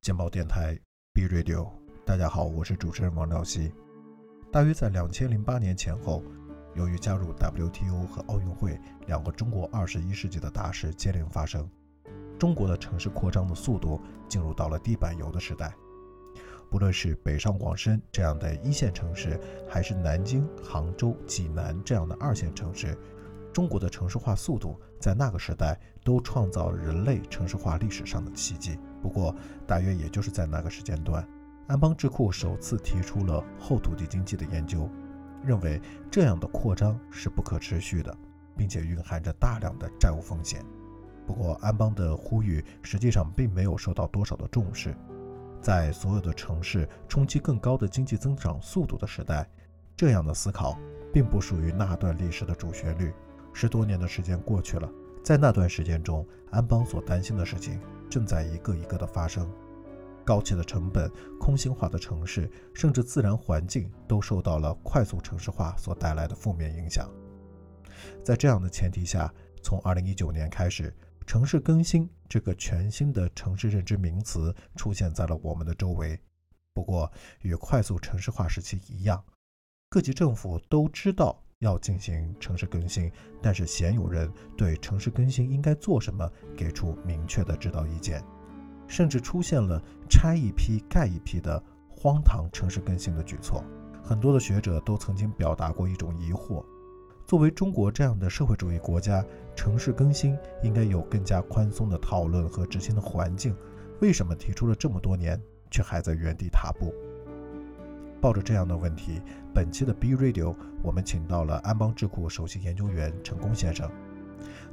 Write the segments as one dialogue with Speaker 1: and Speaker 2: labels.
Speaker 1: 简报电台 B Radio，大家好，我是主持人王兆熙。大约在两千零八年前后，由于加入 WTO 和奥运会两个中国二十一世纪的大事接连发生，中国的城市扩张的速度进入到了地板油的时代。不论是北上广深这样的一线城市，还是南京、杭州、济南这样的二线城市，中国的城市化速度在那个时代都创造人类城市化历史上的奇迹。不过，大约也就是在那个时间段，安邦智库首次提出了后土地经济的研究，认为这样的扩张是不可持续的，并且蕴含着大量的债务风险。不过，安邦的呼吁实际上并没有受到多少的重视。在所有的城市冲击更高的经济增长速度的时代，这样的思考并不属于那段历史的主旋律。十多年的时间过去了，在那段时间中，安邦所担心的事情正在一个一个的发生。高企的成本、空心化的城市，甚至自然环境都受到了快速城市化所带来的负面影响。在这样的前提下，从2019年开始。城市更新这个全新的城市认知名词出现在了我们的周围。不过，与快速城市化时期一样，各级政府都知道要进行城市更新，但是鲜有人对城市更新应该做什么给出明确的指导意见，甚至出现了拆一批盖一批的荒唐城市更新的举措。很多的学者都曾经表达过一种疑惑。作为中国这样的社会主义国家，城市更新应该有更加宽松的讨论和执行的环境。为什么提出了这么多年，却还在原地踏步？抱着这样的问题，本期的 B Radio 我们请到了安邦智库首席研究员陈功先生。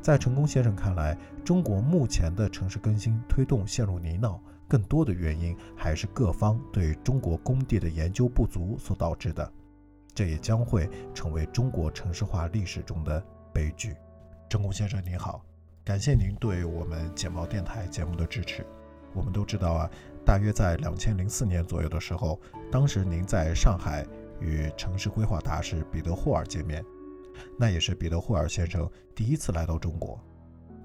Speaker 1: 在陈功先生看来，中国目前的城市更新推动陷入泥淖，更多的原因还是各方对中国工地的研究不足所导致的。这也将会成为中国城市化历史中的悲剧。郑工先生您好，感谢您对我们简报电台节目的支持。我们都知道啊，大约在两千零四年左右的时候，当时您在上海与城市规划大师彼得霍尔见面，那也是彼得霍尔先生第一次来到中国。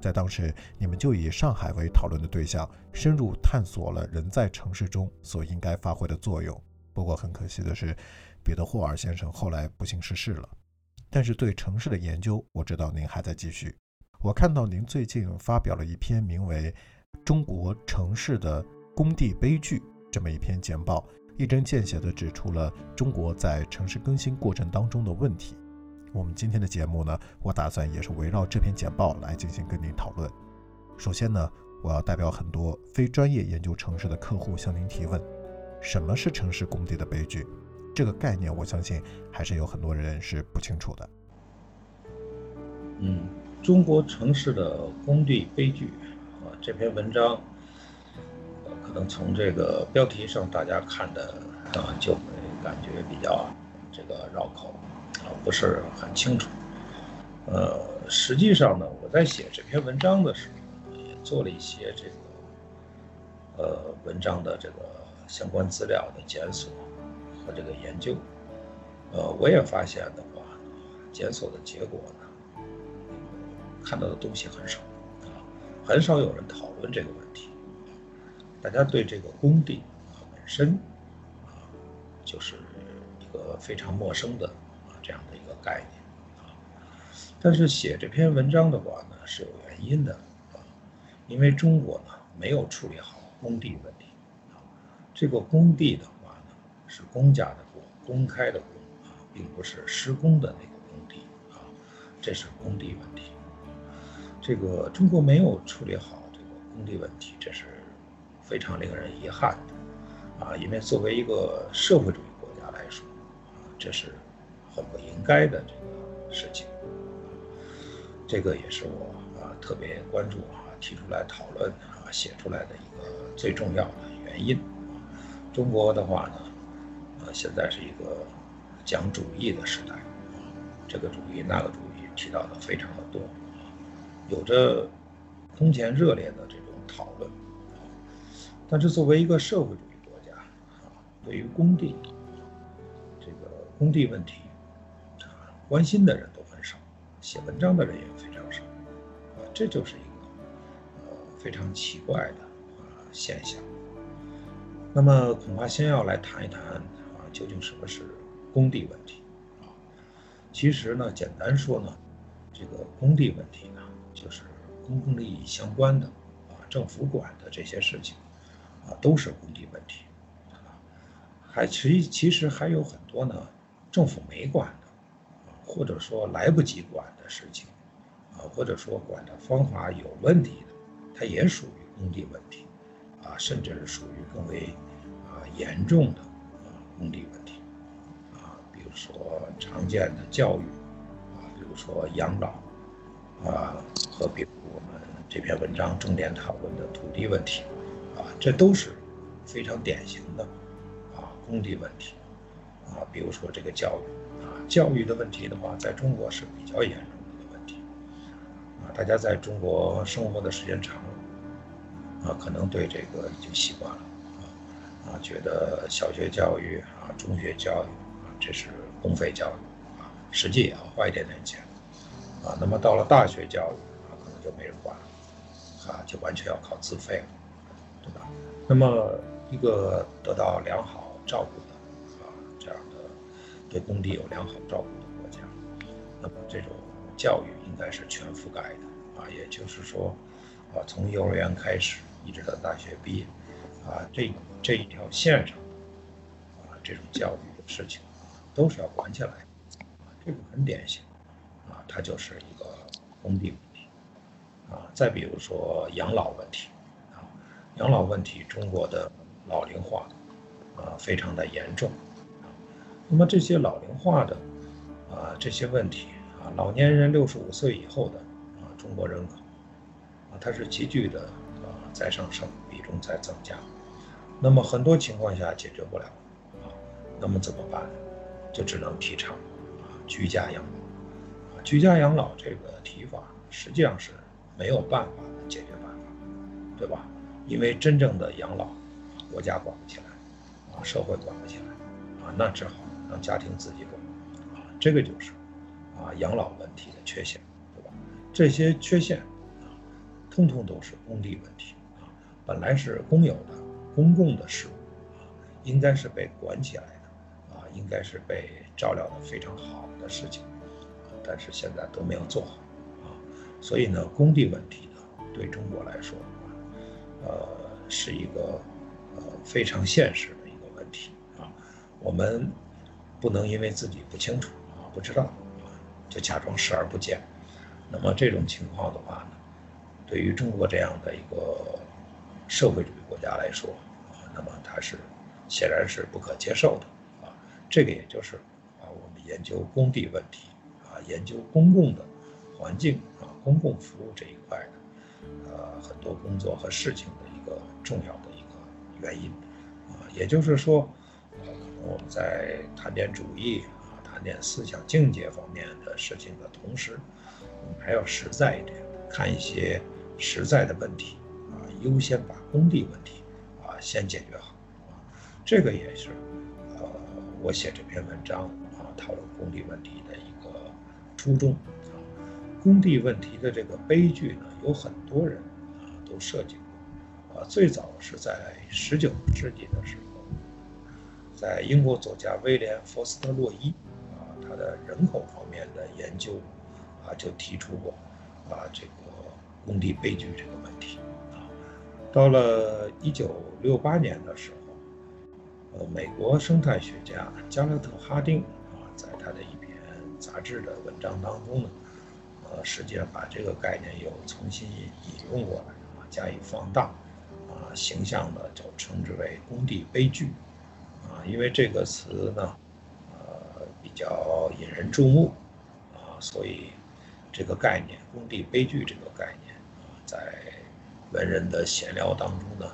Speaker 1: 在当时，你们就以上海为讨论的对象，深入探索了人在城市中所应该发挥的作用。不过很可惜的是。彼得霍尔先生后来不幸逝世了，但是对城市的研究，我知道您还在继续。我看到您最近发表了一篇名为《中国城市的工地悲剧》这么一篇简报，一针见血地指出了中国在城市更新过程当中的问题。我们今天的节目呢，我打算也是围绕这篇简报来进行跟您讨论。首先呢，我要代表很多非专业研究城市的客户向您提问：什么是城市工地的悲剧？这个概念，我相信还是有很多人是不清楚的。
Speaker 2: 嗯，中国城市的工地悲剧啊，这篇文章，可能从这个标题上大家看的啊，就会感觉比较这个绕口啊，不是很清楚。呃，实际上呢，我在写这篇文章的时候，也做了一些这个呃文章的这个相关资料的检索。这个研究，呃，我也发现的话，检索的结果呢，看到的东西很少，啊，很少有人讨论这个问题，大家对这个工地啊本身啊，就是一个非常陌生的啊这样的一个概念，啊，但是写这篇文章的话呢是有原因的，啊，因为中国呢没有处理好工地问题，啊，这个工地的。是公家的工，公开的工啊，并不是施工的那个工地啊，这是工地问题。这个中国没有处理好这个工地问题，这是非常令人遗憾的啊，因为作为一个社会主义国家来说啊，这是很不应该的这个事情。这个也是我啊特别关注啊，提出来讨论啊，写出来的一个最重要的原因。中国的话呢？现在是一个讲主义的时代，这个主义那个主义提到的非常的多，有着空前热烈的这种讨论。但是作为一个社会主义国家，对于工地，这个工地问题，关心的人都很少，写文章的人也非常少，这就是一个呃非常奇怪的啊现象。那么恐怕先要来谈一谈，究竟什么是公地问题啊？其实呢，简单说呢，这个公地问题呢，就是公共利益相关的啊，政府管的这些事情啊，都是公地问题啊。还其其实还有很多呢，政府没管的，或者说来不及管的事情啊，或者说管的方法有问题的，它也属于公地问题。啊，甚至是属于更为啊严重的工地问题。啊，比如说常见的教育啊，比如说养老啊，和比如我们这篇文章重点讨论的土地问题啊，这都是非常典型的啊工地问题。啊，比如说这个教育啊，教育的问题的话，在中国是比较严重的一个问题。啊，大家在中国生活的时间长了。啊，可能对这个已经习惯了，啊，觉得小学教育啊、中学教育啊，这是公费教育啊，实际也要花一点点钱，啊，那么到了大学教育啊，可能就没人管了，啊，就完全要靠自费了，对吧？那么一个得到良好照顾的啊，这样的对工地有良好照顾的国家，那么这种教育应该是全覆盖的啊，也就是说，啊，从幼儿园开始。一直到大学毕业，啊，这这一条线上，啊，这种教育的事情，都是要管起来，这个很典型，啊，它就是一个封闭问题，啊，再比如说养老问题，啊，养老问题，中国的老龄化，啊，非常的严重，啊，那么这些老龄化的，啊，这些问题，啊，老年人六十五岁以后的，啊，中国人口，啊，它是急剧的啊。在上升，比重在增加，那么很多情况下解决不了啊，那么怎么办？就只能提倡啊居家养老啊，居家养老这个提法实际上是没有办法的解决办法，对吧？因为真正的养老，国家管不起来啊，社会管不起来啊，那只好让家庭自己管啊，这个就是啊养老问题的缺陷，对吧？这些缺陷啊，通通都是公地问题啊。本来是公有的、公共的事物啊，应该是被管起来的啊，应该是被照料的非常好的事情啊，但是现在都没有做好啊，所以呢，工地问题呢，对中国来说呃，是一个呃非常现实的一个问题啊，我们不能因为自己不清楚啊、不知道啊，就假装视而不见。那么这种情况的话呢，对于中国这样的一个。社会主义国家来说，那么它是显然是不可接受的，啊，这个也就是啊，我们研究公地问题，啊，研究公共的环境啊，公共服务这一块的，呃，很多工作和事情的一个重要的一个原因，啊，也就是说，呃，可能我们在谈点主义啊，谈点思想境界方面的事情的同时，我们还要实在一点，看一些实在的问题啊。优先把工地问题先解决好啊，这个也是呃我写这篇文章啊讨论工地问题的一个初衷。工地问题的这个悲剧呢，有很多人啊都设计过啊。最早是在十九世纪的时候，在英国作家威廉·福斯特·洛伊啊他的人口方面的研究啊就提出过啊这个工地悲剧这个问题。到了一九六八年的时候，呃，美国生态学家加勒特·哈丁啊，在他的一篇杂志的文章当中呢，呃，实际上把这个概念又重新引用过来啊，加以放大，啊，形象的就称之为“工地悲剧”，啊，因为这个词呢，呃，比较引人注目，啊，所以这个概念“工地悲剧”这个概念啊，在文人的闲聊当中呢，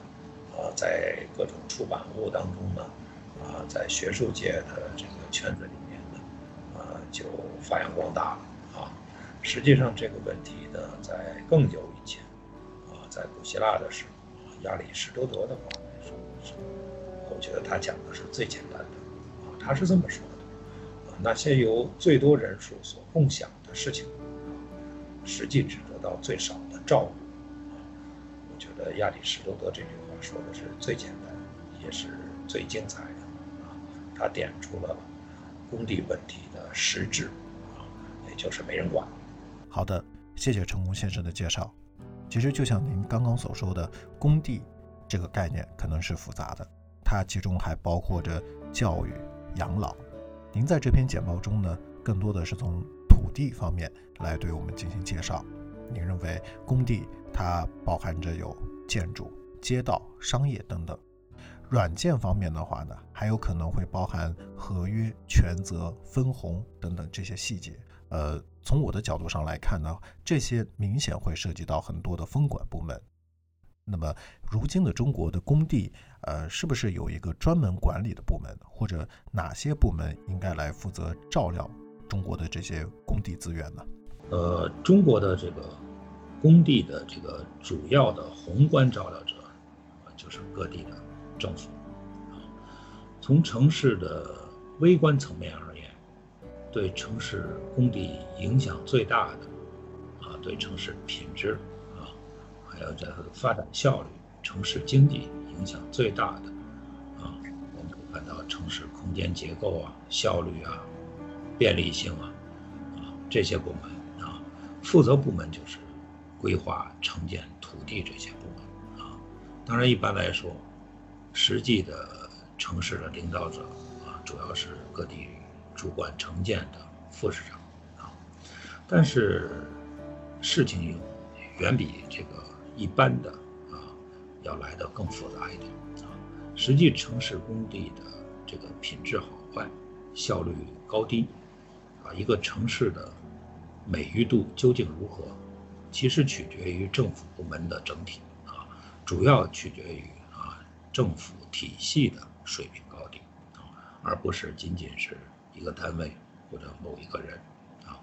Speaker 2: 啊，在各种出版物当中呢，啊，在学术界的这个圈子里面呢，啊，就发扬光大了啊。实际上这个问题呢，在更久以前，啊，在古希腊的时候，亚里士多德的话来说，我觉得他讲的是最简单的，啊，他是这么说的，啊，那些由最多人数所共享的事情，实际只得到最少的照顾。我觉得亚里士多德这句话说的是最简单，也是最精彩的啊！他点出了工地问题的实质啊，也就是没人管。
Speaker 1: 好的，谢谢成功先生的介绍。其实就像您刚刚所说的，工地这个概念可能是复杂的，它其中还包括着教育、养老。您在这篇简报中呢，更多的是从土地方面来对我们进行介绍。您认为工地它包含着有建筑、街道、商业等等。软件方面的话呢，还有可能会包含合约、权责、分红等等这些细节。呃，从我的角度上来看呢，这些明显会涉及到很多的分管部门。那么，如今的中国的工地，呃，是不是有一个专门管理的部门，或者哪些部门应该来负责照料中国的这些工地资源呢？
Speaker 2: 呃，中国的这个工地的这个主要的宏观照料者，就是各地的政府。从城市的微观层面而言，对城市工地影响最大的，啊，对城市品质啊。还有这个发展效率、城市经济影响最大的啊，我们可以看到城市空间结构啊、效率啊、便利性啊啊这些部门，负责部门就是规划、城建、土地这些部门啊。当然，一般来说，实际的城市的领导者啊，主要是各地主管城建的副市长啊。但是事情远比这个。一般的啊，要来的更复杂一点啊。实际城市工地的这个品质好坏、效率高低啊，一个城市的美誉度究竟如何，其实取决于政府部门的整体啊，主要取决于啊政府体系的水平高低啊，而不是仅仅是一个单位或者某一个人啊。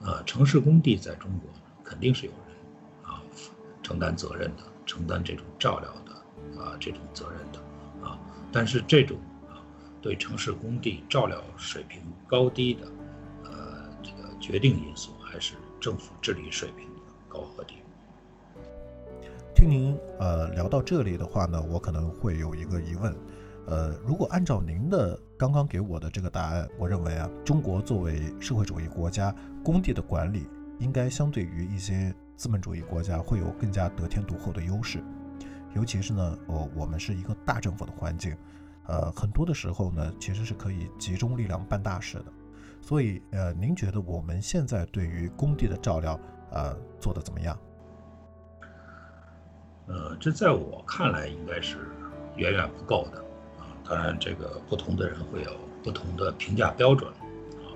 Speaker 2: 呃，城市工地在中国肯定是有人啊。承担责任的，承担这种照料的，啊，这种责任的，啊，但是这种啊，对城市工地照料水平高低的，决定因素还是政府治理水平的高和低。
Speaker 1: 听您呃聊到这里的话呢，我可能会有一个疑问，呃，如果按照您的刚刚给我的这个答案，我认为啊，中国作为社会主义国家，工地的管理应该相对于一些。资本主义国家会有更加得天独厚的优势，尤其是呢，呃，我们是一个大政府的环境，呃，很多的时候呢，其实是可以集中力量办大事的。所以，呃，您觉得我们现在对于工地的照料，呃，做的怎么样？
Speaker 2: 呃，这在我看来应该是远远不够的啊。当然，这个不同的人会有不同的评价标准啊。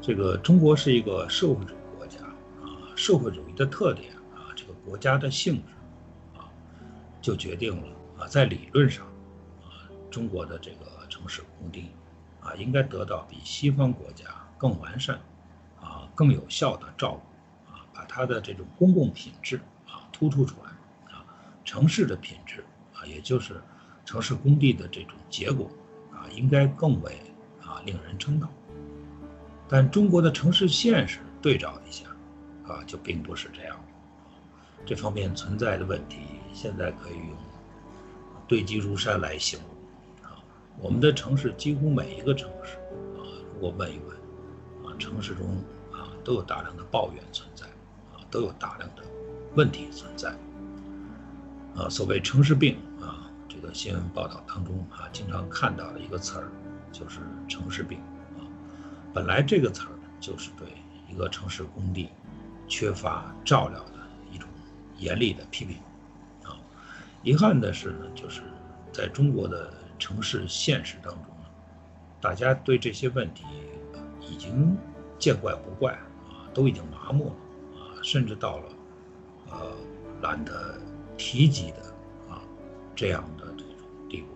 Speaker 2: 这个中国是一个社会主义国家啊。社会主义的特点啊，这个国家的性质啊，就决定了啊，在理论上啊，中国的这个城市工地啊，应该得到比西方国家更完善啊、更有效的照顾啊，把它的这种公共品质啊突出出来啊，城市的品质啊，也就是城市工地的这种结果啊，应该更为啊令人称道。但中国的城市现实对照一下。啊，就并不是这样，这方面存在的问题，现在可以用堆积如山来形容。我们的城市几乎每一个城市，啊，如果问一问，啊，城市中啊都有大量的抱怨存在，啊，都有大量的问题存在。啊，所谓城市病啊，这个新闻报道当中啊经常看到的一个词儿，就是城市病。啊，本来这个词儿就是对一个城市工地。缺乏照料的一种严厉的批评，啊，遗憾的是呢，就是在中国的城市现实当中，大家对这些问题已经见怪不怪啊，都已经麻木了啊，甚至到了呃懒得提及的啊这样的这种地步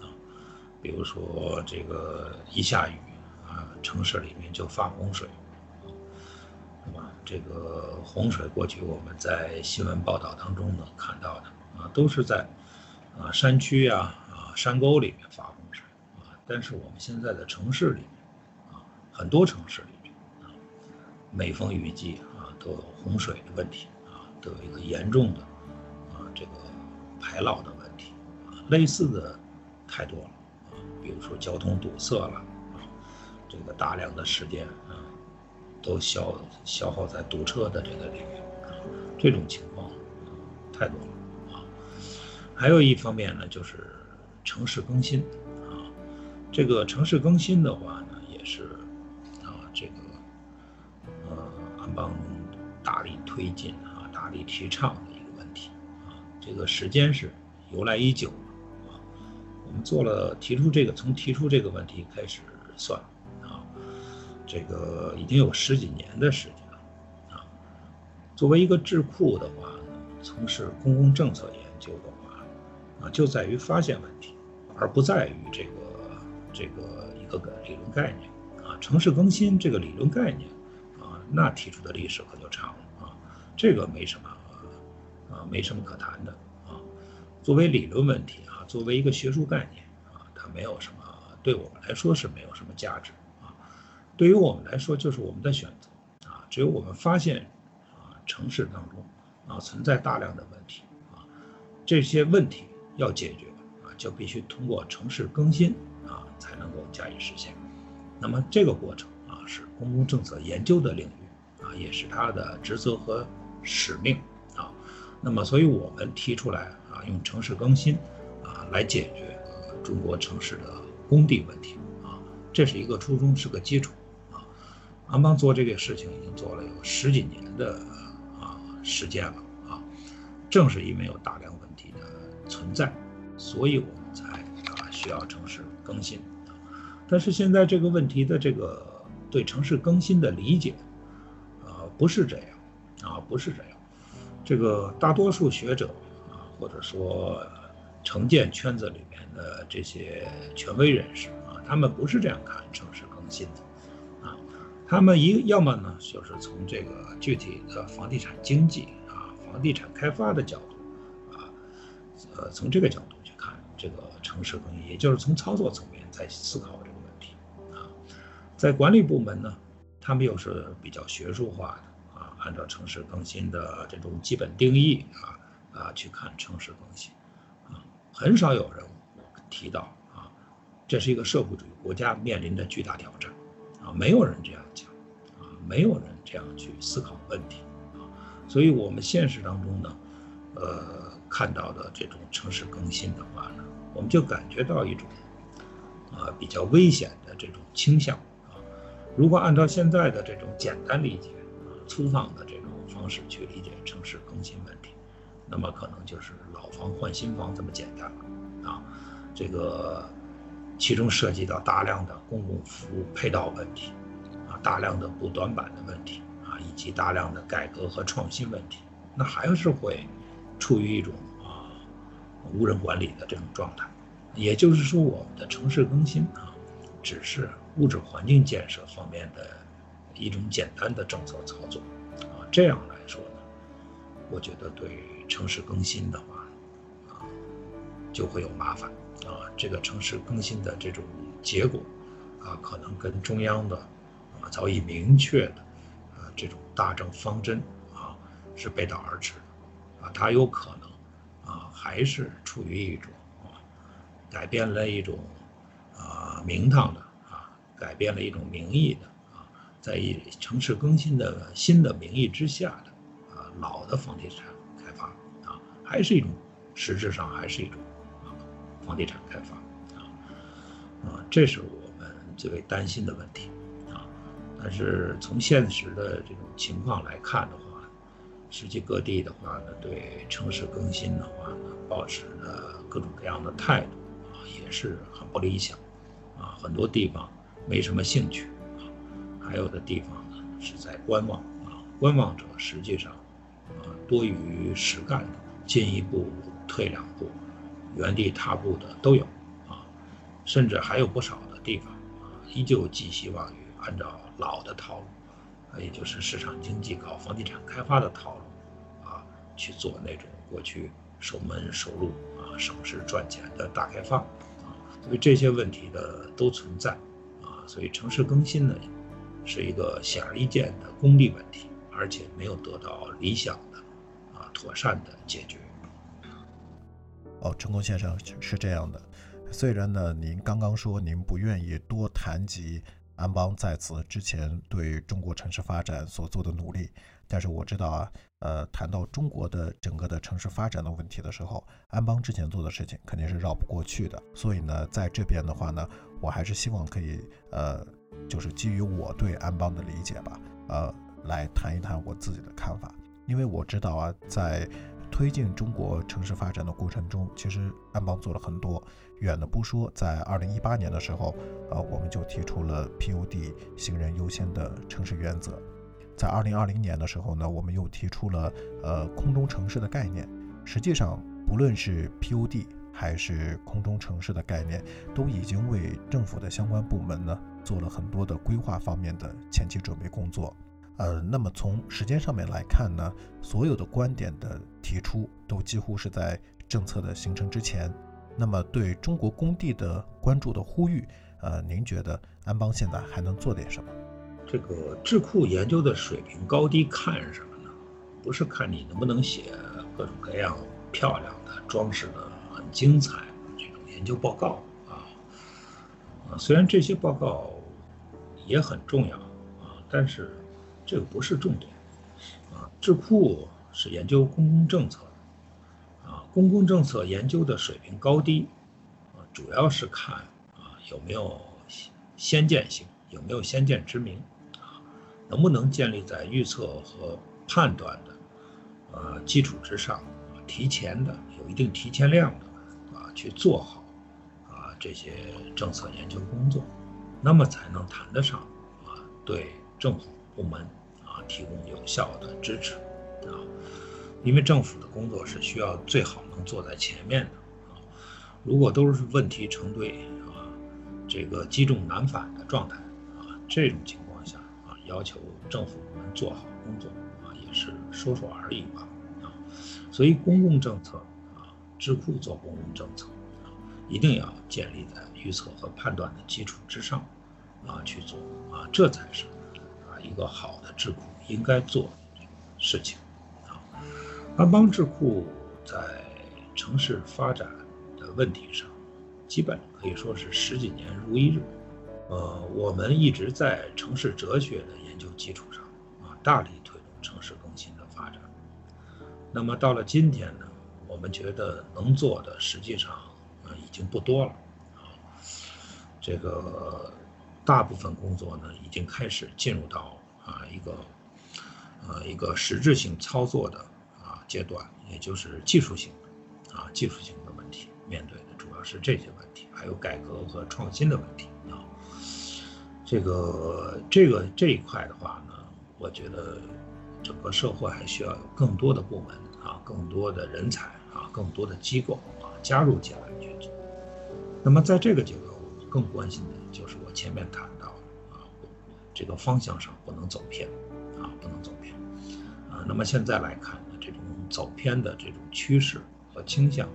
Speaker 2: 啊，比如说这个一下雨啊，城市里面就发洪水。这个洪水过去，我们在新闻报道当中呢看到的啊，都是在啊山区啊啊山沟里面发洪水啊。但是我们现在的城市里面啊，很多城市里面啊，每逢雨季啊，都有洪水的问题啊，都有一个严重的啊这个排涝的问题啊，类似的太多了啊，比如说交通堵塞了啊，这个大量的时间啊，都消消耗在堵车的这个领域啊，这种情况太多了啊。还有一方面呢，就是城市更新啊，这个城市更新的话呢，也是啊这个呃安邦大力推进啊，大力提倡的一个问题啊，这个时间是由来已久了啊，我们做了提出这个从提出这个问题开始算啊，这个已经有十几年的时间了啊，作为一个智库的话呢，从事公共政策研究的话。啊，就在于发现问题，而不在于这个这个一个个理论概念啊。城市更新这个理论概念啊，那提出的历史可就长了啊。这个没什么啊，没什么可谈的啊。作为理论问题啊，作为一个学术概念啊，它没有什么，对我们来说是没有什么价值啊。对于我们来说，就是我们的选择啊。只有我们发现啊，城市当中啊存在大量的问题啊，这些问题。要解决，就必须通过城市更新啊，才能够加以实现。那么这个过程啊，是公共政策研究的领域啊，也是它的职责和使命啊。那么，所以我们提出来啊，用城市更新啊来解决中国城市的工地问题啊，这是一个初衷，是个基础啊。安邦做这个事情已经做了有十几年的啊时间了啊，正是因为有大量问题的。存在，所以我们才啊需要城市更新。但是现在这个问题的这个对城市更新的理解，啊不是这样啊不是这样。这个大多数学者啊或者说城建圈子里面的这些权威人士啊，他们不是这样看城市更新的啊。他们一要么呢就是从这个具体的房地产经济啊房地产开发的角度啊。呃，从这个角度这个城市更新，也就是从操作层面在思考这个问题啊。在管理部门呢，他们又是比较学术化的啊，按照城市更新的这种基本定义啊啊去看城市更新啊，很少有人提到啊，这是一个社会主义国家面临的巨大挑战啊，没有人这样讲啊，没有人这样去思考问题啊，所以我们现实当中呢，呃。看到的这种城市更新的话呢，我们就感觉到一种啊比较危险的这种倾向啊。如果按照现在的这种简单理解啊、粗放的这种方式去理解城市更新问题，那么可能就是老房换新房这么简单了啊。这个其中涉及到大量的公共服务配套问题啊，大量的补短板的问题啊，以及大量的改革和创新问题，那还是会。处于一种无人管理的这种状态，也就是说，我们的城市更新啊，只是物质环境建设方面的一种简单的政策操作啊。这样来说呢，我觉得对城市更新的话啊，就会有麻烦啊。这个城市更新的这种结果啊，可能跟中央的啊早已明确的啊这种大政方针啊是背道而驰的。啊，它有可能，啊，还是处于一种啊，改变了一种啊名堂的啊，改变了一种名义的啊，在以城市更新的新的名义之下的啊老的房地产开发啊，还是一种实质上还是一种啊房地产开发啊啊，这是我们最为担心的问题啊。但是从现实的这种情况来看的话，世界各地的话呢，对城市更新的话呢，保持的各种各样的态度啊，也是很不理想，啊，很多地方没什么兴趣啊，还有的地方呢是在观望啊，观望者实际上啊多于实干的，进一步退两步，原地踏步的都有啊，甚至还有不少的地方啊，依旧寄希望于按照老的套路。也就是市场经济搞房地产开发的套路，啊，去做那种过去守门守路啊、省事赚钱的大开发，啊，所以这些问题呢都存在，啊，所以城市更新呢，是一个显而易见的功利问题，而且没有得到理想的啊妥善的解决。
Speaker 1: 哦，成功先生是这样的。虽然呢，您刚刚说您不愿意多谈及安邦在此之前对中国城市发展所做的努力，但是我知道啊，呃，谈到中国的整个的城市发展的问题的时候，安邦之前做的事情肯定是绕不过去的。所以呢，在这边的话呢，我还是希望可以，呃，就是基于我对安邦的理解吧，呃，来谈一谈我自己的看法，因为我知道啊，在推进中国城市发展的过程中，其实安邦做了很多。远的不说，在二零一八年的时候，呃，我们就提出了 PUD 行人优先的城市原则。在二零二零年的时候呢，我们又提出了呃空中城市的概念。实际上，不论是 PUD 还是空中城市的概念，都已经为政府的相关部门呢做了很多的规划方面的前期准备工作。呃，那么从时间上面来看呢，所有的观点的提出都几乎是在政策的形成之前。那么对中国工地的关注的呼吁，呃，您觉得安邦现在还能做点什么？
Speaker 2: 这个智库研究的水平高低看什么呢？不是看你能不能写各种各样漂亮的、装饰的很精彩的这种研究报告啊，啊，虽然这些报告也很重要啊，但是。这个不是重点，啊，智库是研究公共政策的，啊，公共政策研究的水平高低，啊，主要是看啊有没有先见性，有没有先见之明，啊，能不能建立在预测和判断的，呃基础之上，提前的有一定提前量的，啊，去做好，啊这些政策研究工作，那么才能谈得上，啊对政府部门。提供有效的支持啊，因为政府的工作是需要最好能坐在前面的啊。如果都是问题成堆啊，这个积重难返的状态啊，这种情况下啊，要求政府部门做好工作啊，也是说说而已吧啊。所以公共政策啊，智库做公共政策啊，一定要建立在预测和判断的基础之上啊去做啊，这才是啊一个好的智库。应该做事情啊，安邦智库在城市发展的问题上，基本可以说是十几年如一日。呃，我们一直在城市哲学的研究基础上啊，大力推动城市更新的发展。那么到了今天呢，我们觉得能做的实际上呃已经不多了啊，这个大部分工作呢已经开始进入到啊一个。呃，一个实质性操作的啊阶段，也就是技术性啊技术性的问题，面对的主要是这些问题，还有改革和创新的问题啊。这个这个这一块的话呢，我觉得整个社会还需要有更多的部门啊，更多的人才啊，更多的机构啊加入进来去做。那么在这个阶段，我更关心的就是我前面谈到的啊，这个方向上不能走偏。啊，不能走那么现在来看呢，这种走偏的这种趋势和倾向，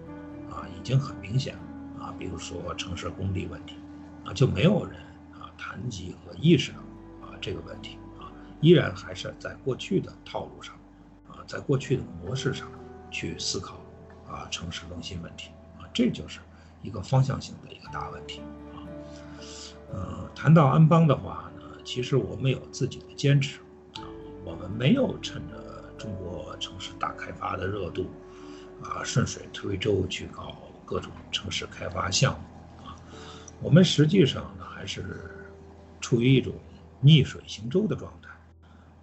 Speaker 2: 啊，已经很明显了，啊，比如说城市工地问题，啊，就没有人啊谈及和意识到啊这个问题，啊，依然还是在过去的套路上，啊，在过去的模式上去思考啊城市更新问题，啊，这就是一个方向性的一个大问题，啊，呃，谈到安邦的话呢，其实我们有自己的坚持啊。我们没有趁着中国城市大开发的热度，啊，顺水推舟去搞各种城市开发项目，啊，我们实际上呢还是处于一种逆水行舟的状态，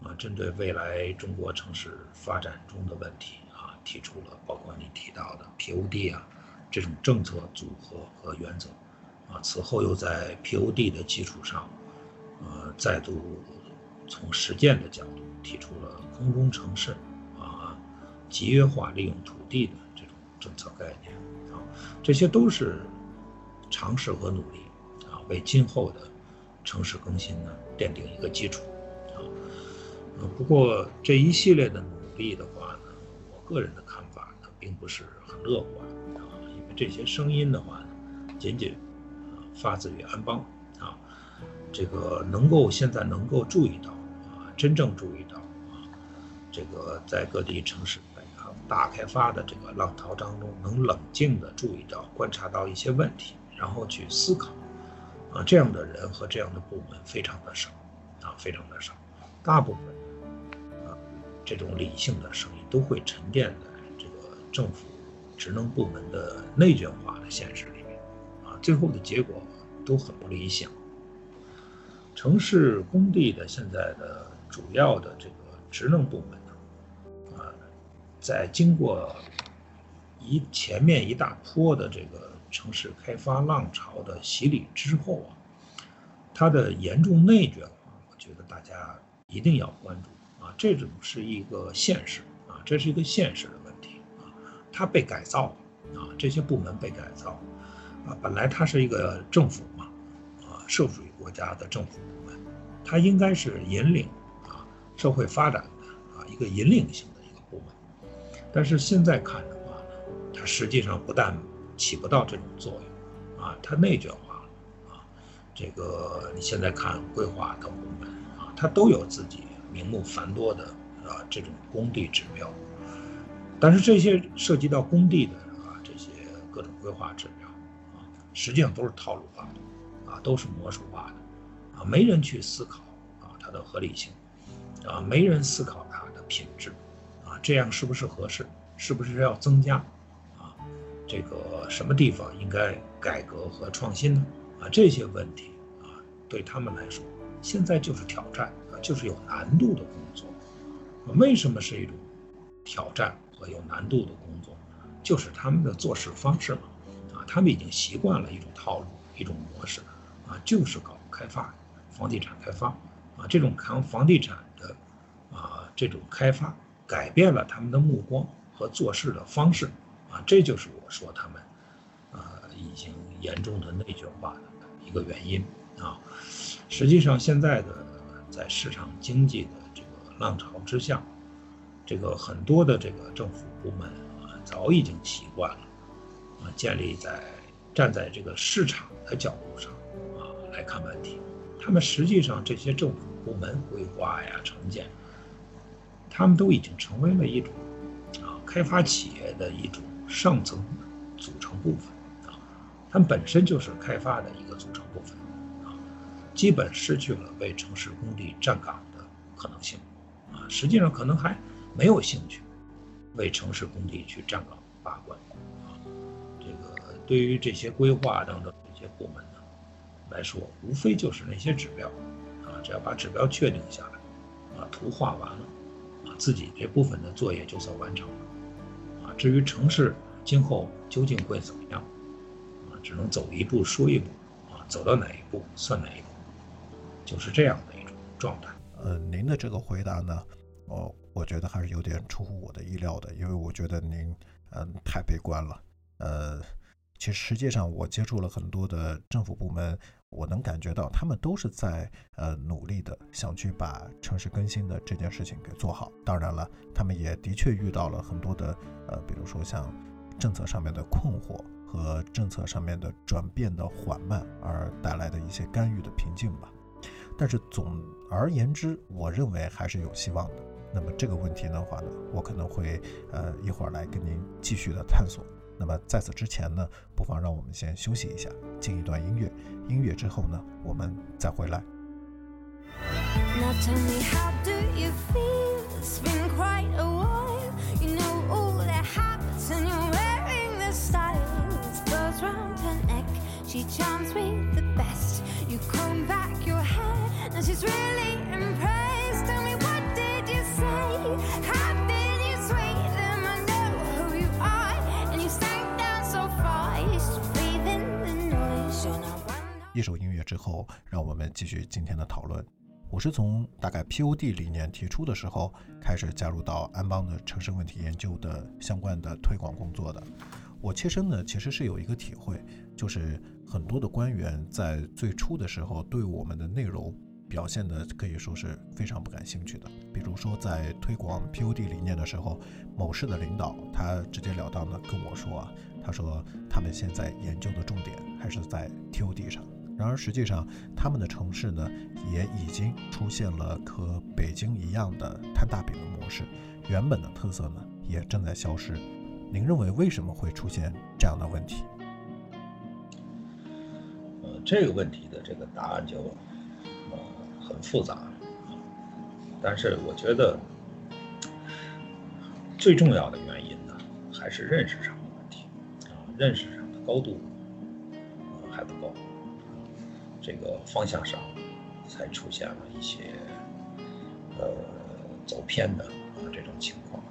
Speaker 2: 啊，针对未来中国城市发展中的问题，啊，提出了包括你提到的 POD 啊这种政策组合和原则，啊，此后又在 POD 的基础上，呃，再度从实践的角度。提出了空中城市啊，集约化利用土地的这种政策概念啊，这些都是尝试和努力啊，为今后的城市更新呢奠定一个基础啊。不过这一系列的努力的话呢，我个人的看法呢并不是很乐观啊，因为这些声音的话呢，仅仅发自于安邦啊，这个能够现在能够注意到啊，真正注意到，这个在各地城市大开发的这个浪潮当中，能冷静地注意到、观察到一些问题，然后去思考。啊，这样的人和这样的部门非常的少啊，非常的少，大部分啊这种理性的声音都会沉淀在这个政府职能部门的内卷化的现实里面。啊，最后的结果都很不理想。城市工地的现在的主要的这个职能部门，在经过一前面一大波的这个城市开发浪潮的洗礼之后啊，它的严重内卷化，我觉得大家一定要关注啊，这种是一个现实啊，这是一个现实的问题啊，它被改造了啊，这些部门被改造啊，本来它是一个政府嘛，啊，社会主义国家的政府部门。它应该是引领啊社会发展的啊一个引领性，但是现在看的话呢，它实际上不但起不到这种作用，啊，它内卷化了，啊，这个你现在看规划等部门啊，它都有自己名目繁多的啊这种工地指标，但是这些涉及到工地的啊这些各种规划指标啊，实际上都是套路化的，啊，都是魔术化的。啊没人去思考啊它的合理性，啊没人思考它的品质，这样是不是合适？是不是要增加？啊这个什么地方应该改革和创新呢？啊这些问题啊对他们来说现在就是挑战啊就是有难度的工作。为什么是一种挑战和有难度的工作？就是他们的做事方式嘛，啊他们已经习惯了一种套路一种模式，啊就是搞开发。房地产开发，啊，这种看房地产的，啊，这种开发改变了他们的目光和做事的方式，啊，这就是我说他们，呃，已经严重的内卷化的一个原因啊。实际上，现在的在市场经济的这个浪潮之下，这个很多的这个政府部门啊，早已经习惯了，啊，建立在站在这个市场的角度上啊来看问题。他们实际上这些政府部门规划呀、城建，他们都已经成为了一种啊开发企业的一种上层组成部分啊，他们本身就是开发的一个组成部分啊，基本失去了为城市工地站岗的可能性啊，实际上可能还没有兴趣为城市工地去站岗把关啊，这个对于这些规划等等这些部门呢。来说，无非就是那些指标，啊，只要把指标确定下来，啊，图画完了，自己这部分的作业就算完成了，啊，至于城市今后究竟会怎么样，啊，只能走一步说一步，啊，走到哪一步算哪一步，就是这样的一种状态。
Speaker 1: 呃，您的这个回答呢，哦，我觉得还是有点出乎我的意料的，因为我觉得您，嗯，太悲观了。呃，其实实际上我接触了很多的政府部门。我能感觉到他们都是在呃努力的想去把城市更新的这件事情给做好。当然了，他们也的确遇到了很多的呃，比如说像政策上面的困惑和政策上面的转变的缓慢而带来的一些干预的瓶颈吧。但是总而言之，我认为还是有希望的。那么这个问题的话呢，我可能会呃一会儿来跟您继续的探索。那么在此之前呢，不妨让我们先休息一下，进一段音乐。音乐之后呢，我们再回来。一首音乐之后，让我们继续今天的讨论。我是从大概 POD 理念提出的时候开始加入到安邦的城市问题研究的相关的推广工作的。我切身呢其实是有一个体会，就是很多的官员在最初的时候对我们的内容表现的可以说是非常不感兴趣的。比如说在推广 POD 理念的时候，某市的领导他直截了当的跟我说啊，他说他们现在研究的重点还是在 TOD 上。然而实际上，他们的城市呢，也已经出现了和北京一样的摊大饼的模式，原本的特色呢，也正在消失。您认为为什么会出现这样的问题？
Speaker 2: 呃，这个问题的这个答案就呃很复杂，但是我觉得最重要的原因呢，还是认识上的问题啊，认识上的高度，这个方向上才出现了一些呃走偏的啊这种情况，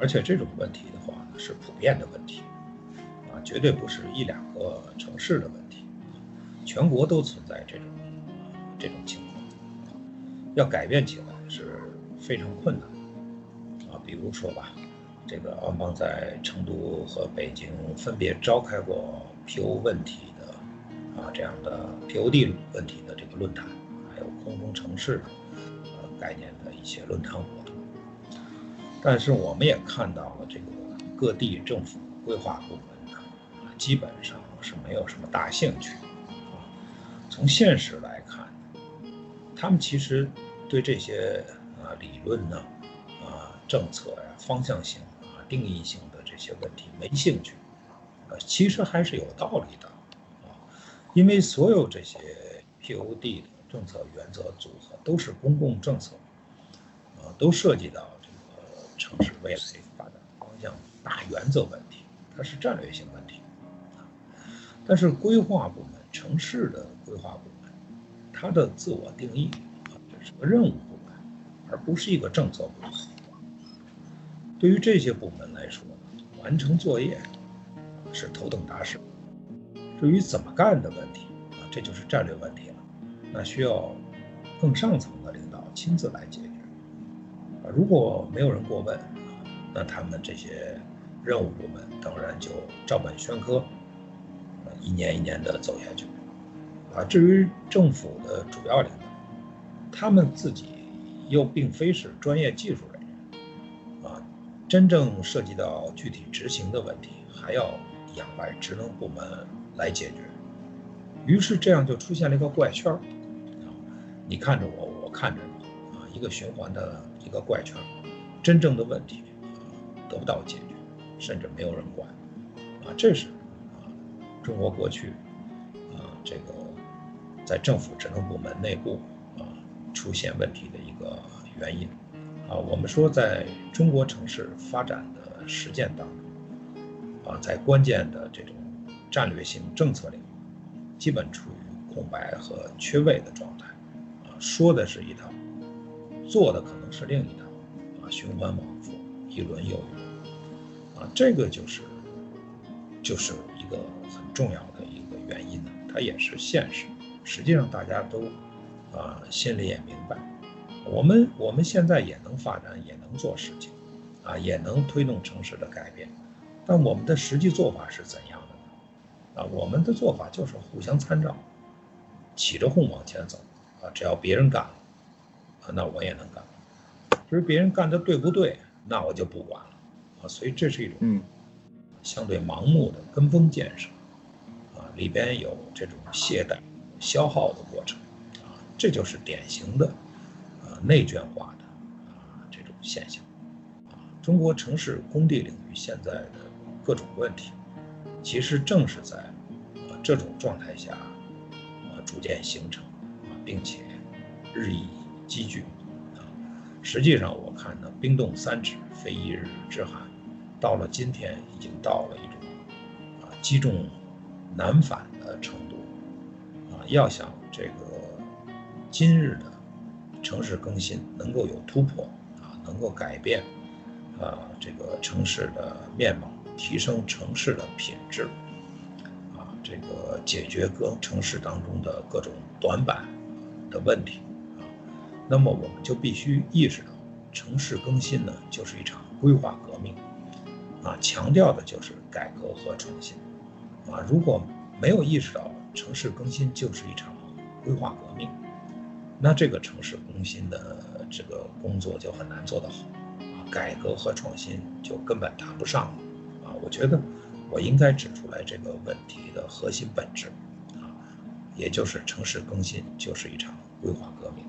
Speaker 2: 而且这种问题的话呢，是普遍的问题啊，绝对不是一两个城市的问题。全国都存在这种这种情况，要改变起来是非常困难啊。比如说吧，这个奥邦在成都和北京分别召开过 PO 问题这样的 POD 问题的这个论坛，还有空中城市的呃概念的一些论坛活动。但是我们也看到了，这个各地政府规划部门呢，基本上是没有什么大兴趣。啊从现实来看，他们其实对这些啊理论呢、啊政策呀、方向性啊、定义性的这些问题没兴趣，呃，其实还是有道理的，因为所有这些 POD 的政策原则组合都是公共政策，啊，都涉及到这个城市未来发展方向大原则问题，它是战略性问题啊，但是规划部门。城市的规划部门，它的自我定义啊，这是个任务部门，而不是一个政策部门。对于这些部门来说，完成作业是头等大事。至于怎么干的问题啊，这就是战略问题了，那需要更上层的领导亲自来解决。啊，如果没有人过问，那他们这些任务部门当然就照本宣科。啊一年一年的走下去，啊，至于政府的主要领导，他们自己又并非是专业技术人员，啊，真正涉及到具体执行的问题，还要仰赖职能部门来解决。于是这样就出现了一个怪圈儿，啊，你看着我，我看着你，啊，一个循环的一个怪圈儿，真正的问题得不到解决，甚至没有人管，啊，这是啊。中国过去，啊，这个在政府职能部门内部啊出现问题的一个原因，啊，我们说在中国城市发展的实践当中，啊，在关键的这种战略性政策领域，基本处于空白和缺位的状态，啊，说的是一套，做的可能是另一套，啊，循环往复，一轮又一轮，啊，这个就是就是一。个很重要的一个原因呢，它也是现实。实际上大家都啊心里也明白，我们我们现在也能发展，也能做事情，啊也能推动城市的改变，但我们的实际做法是怎样的？啊，我们的做法就是互相参照，起着哄往前走，啊，只要别人干了，啊那我也能干。至于别人干的对不对，那我就不管了，啊，所以这是一种嗯。相对盲目的跟风建设，啊，里边有这种懈怠、消耗的过程，啊，这就是典型的，呃，内卷化的啊这种现象，啊，中国城市工地领域现在的各种问题，其实正是在这种状态下，啊逐渐形成，啊，并且日益积聚，啊，实际上我看呢，冰冻三尺，非一日之寒。到了今天，已经到了一种啊积重难返的程度啊！要想这个今日的城市更新能够有突破啊，能够改变啊这个城市的面貌，提升城市的品质啊，这个解决各城市当中的各种短板的问题啊，那么我们就必须意识到，城市更新呢，就是一场规划革命。啊，强调的就是改革和创新，啊，如果没有意识到城市更新就是一场规划革命，那这个城市更新的这个工作就很难做得好，啊，改革和创新就根本谈不上，我觉得我应该指出来这个问题的核心本质，啊，也就是城市更新，就是一场规划革命。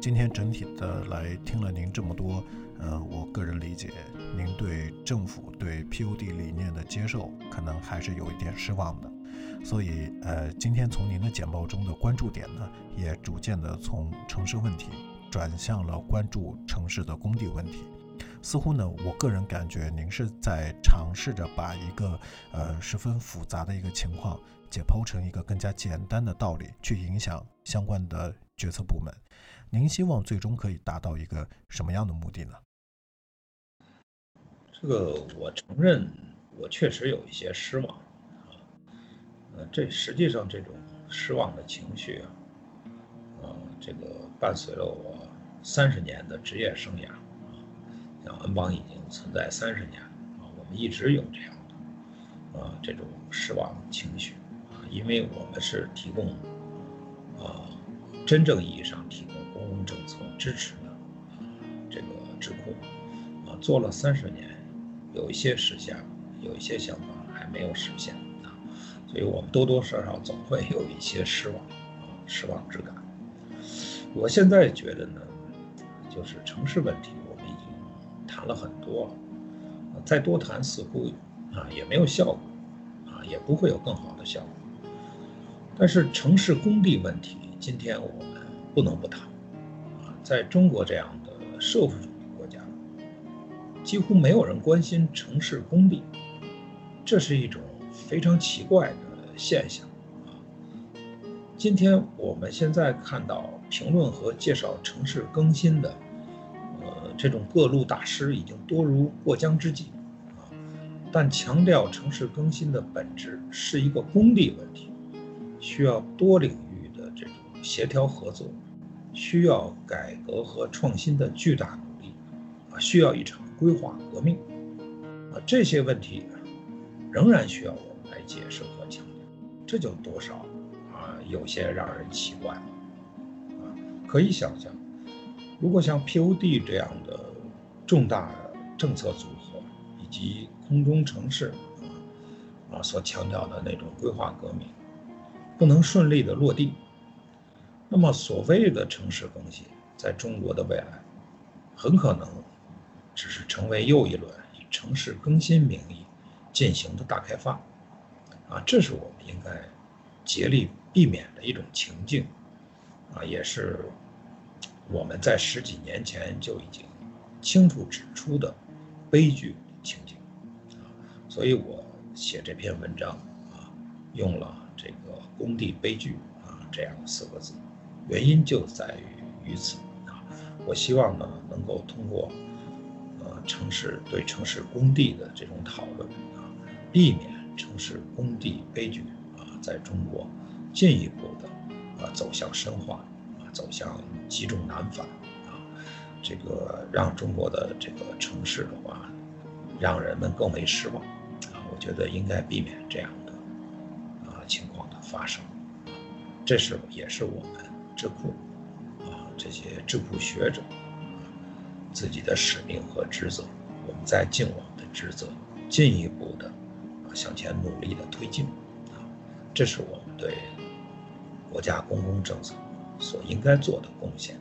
Speaker 1: 今天整体的来听了您这么多，呃，我个人理解，您对政府对 PUD 理念的接受，可能还是有一点失望的。所以，呃，今天从您的简报中的关注点呢，也逐渐的从城市问题转向了关注城市的工地问题。似乎呢，我个人感觉您是在尝试着把一个呃十分复杂的一个情况解剖成一个更加简单的道理，去影响相关的决策部门。您希望最终可以达到一个什么样的目的呢？
Speaker 2: 这个我承认，我确实有一些失望啊。呃，这实际上这种失望的情绪啊，呃，这个伴随了我三十年的职业生涯。像恩邦已经存在三十年啊，我们一直有这样的啊这种失望情绪啊，因为我们是提供啊真正意义上提供公共政策支持的这个智库啊，做了三十年，有一些实现，有一些想法还没有实现啊，所以我们多多少少总会有一些失望啊，失望之感。我现在觉得呢，就是城市问题。谈了很多，再多谈似乎啊也没有效果，啊也不会有更好的效果。但是城市工地问题，今天我们不能不谈，啊，在中国这样的社会主义国家，几乎没有人关心城市工地，这是一种非常奇怪的现象，啊。今天我们现在看到评论和介绍城市更新的。这种各路大师已经多如过江之鲫，啊，但强调城市更新的本质是一个工地问题，需要多领域的这种协调合作，需要改革和创新的巨大努力，啊，需要一场规划革命，啊，这些问题仍然需要我们来解释和强调，这就多少啊有些让人奇怪，啊，可以想象。如果像 POD 这样的重大政策组合，以及空中城市啊啊所强调的那种规划革命，不能顺利的落地，那么所谓的城市更新，在中国的未来，很可能只是成为又一轮以城市更新名义进行的大开发，啊，这是我们应该竭力避免的一种情境，啊，也是。我们在十几年前就已经清楚指出的悲剧情景啊，所以我写这篇文章啊，用了这个“工地悲剧”啊这样四个字，原因就在于于此啊。我希望呢，能够通过呃城市对城市工地的这种讨论啊，避免城市工地悲剧啊在中国进一步的啊走向深化。走向积重难返啊，这个让中国的这个城市的话，让人们更为失望啊。我觉得应该避免这样的啊情况的发生，这是也是我们智库啊这些智库学者啊自己的使命和职责。我们在尽我们的职责，进一步的啊向前努力的推进啊，这是我们对国家公共政策。所应该做的贡献。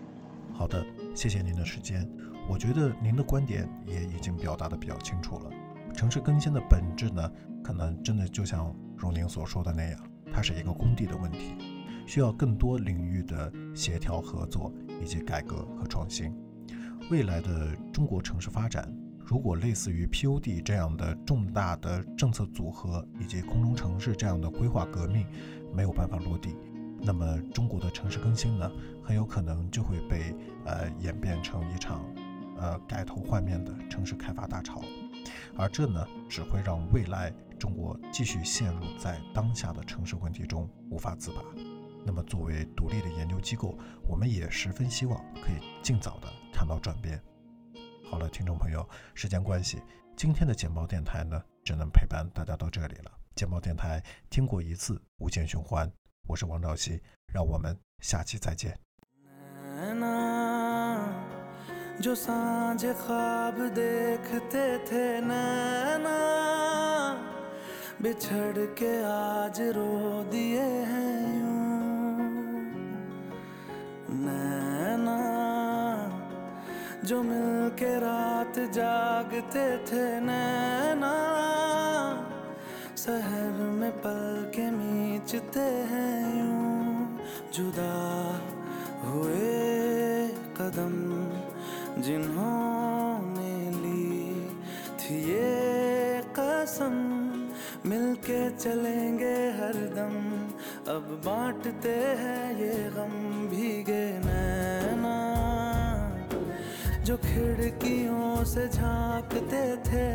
Speaker 1: 好的，谢谢您的时间。我觉得您的观点也已经表达的比较清楚了。城市更新的本质呢，可能真的就像如您所说的那样，它是一个工地的问题，需要更多领域的协调合作以及改革和创新。未来的中国城市发展，如果类似于 POD 这样的重大的政策组合以及空中城市这样的规划革命没有办法落地。那么，中国的城市更新呢，很有可能就会被呃演变成一场呃改头换面的城市开发大潮，而这呢，只会让未来中国继续陷入在当下的城市问题中无法自拔。那么，作为独立的研究机构，我们也十分希望可以尽早的看到转变。好了，听众朋友，时间关系，今天的简报电台呢，只能陪伴大家到这里了。简报电台听过一次，无限循环。我是王兆熙，让我们下期再见。जो सांझ ख्वाब देखते थे नैना
Speaker 3: बिछड़ के आज रो दिए हैं यूं नैना जो मिल के रात जागते थे नैना शहर में पल मीचते हैं यूँ जुदा हुए कदम जिन्होंने ली थी ये कसम, मिलके चलेंगे हरदम अब बांटते हैं ये गम भीगे नैना, जो खिड़कियों से झांकते थे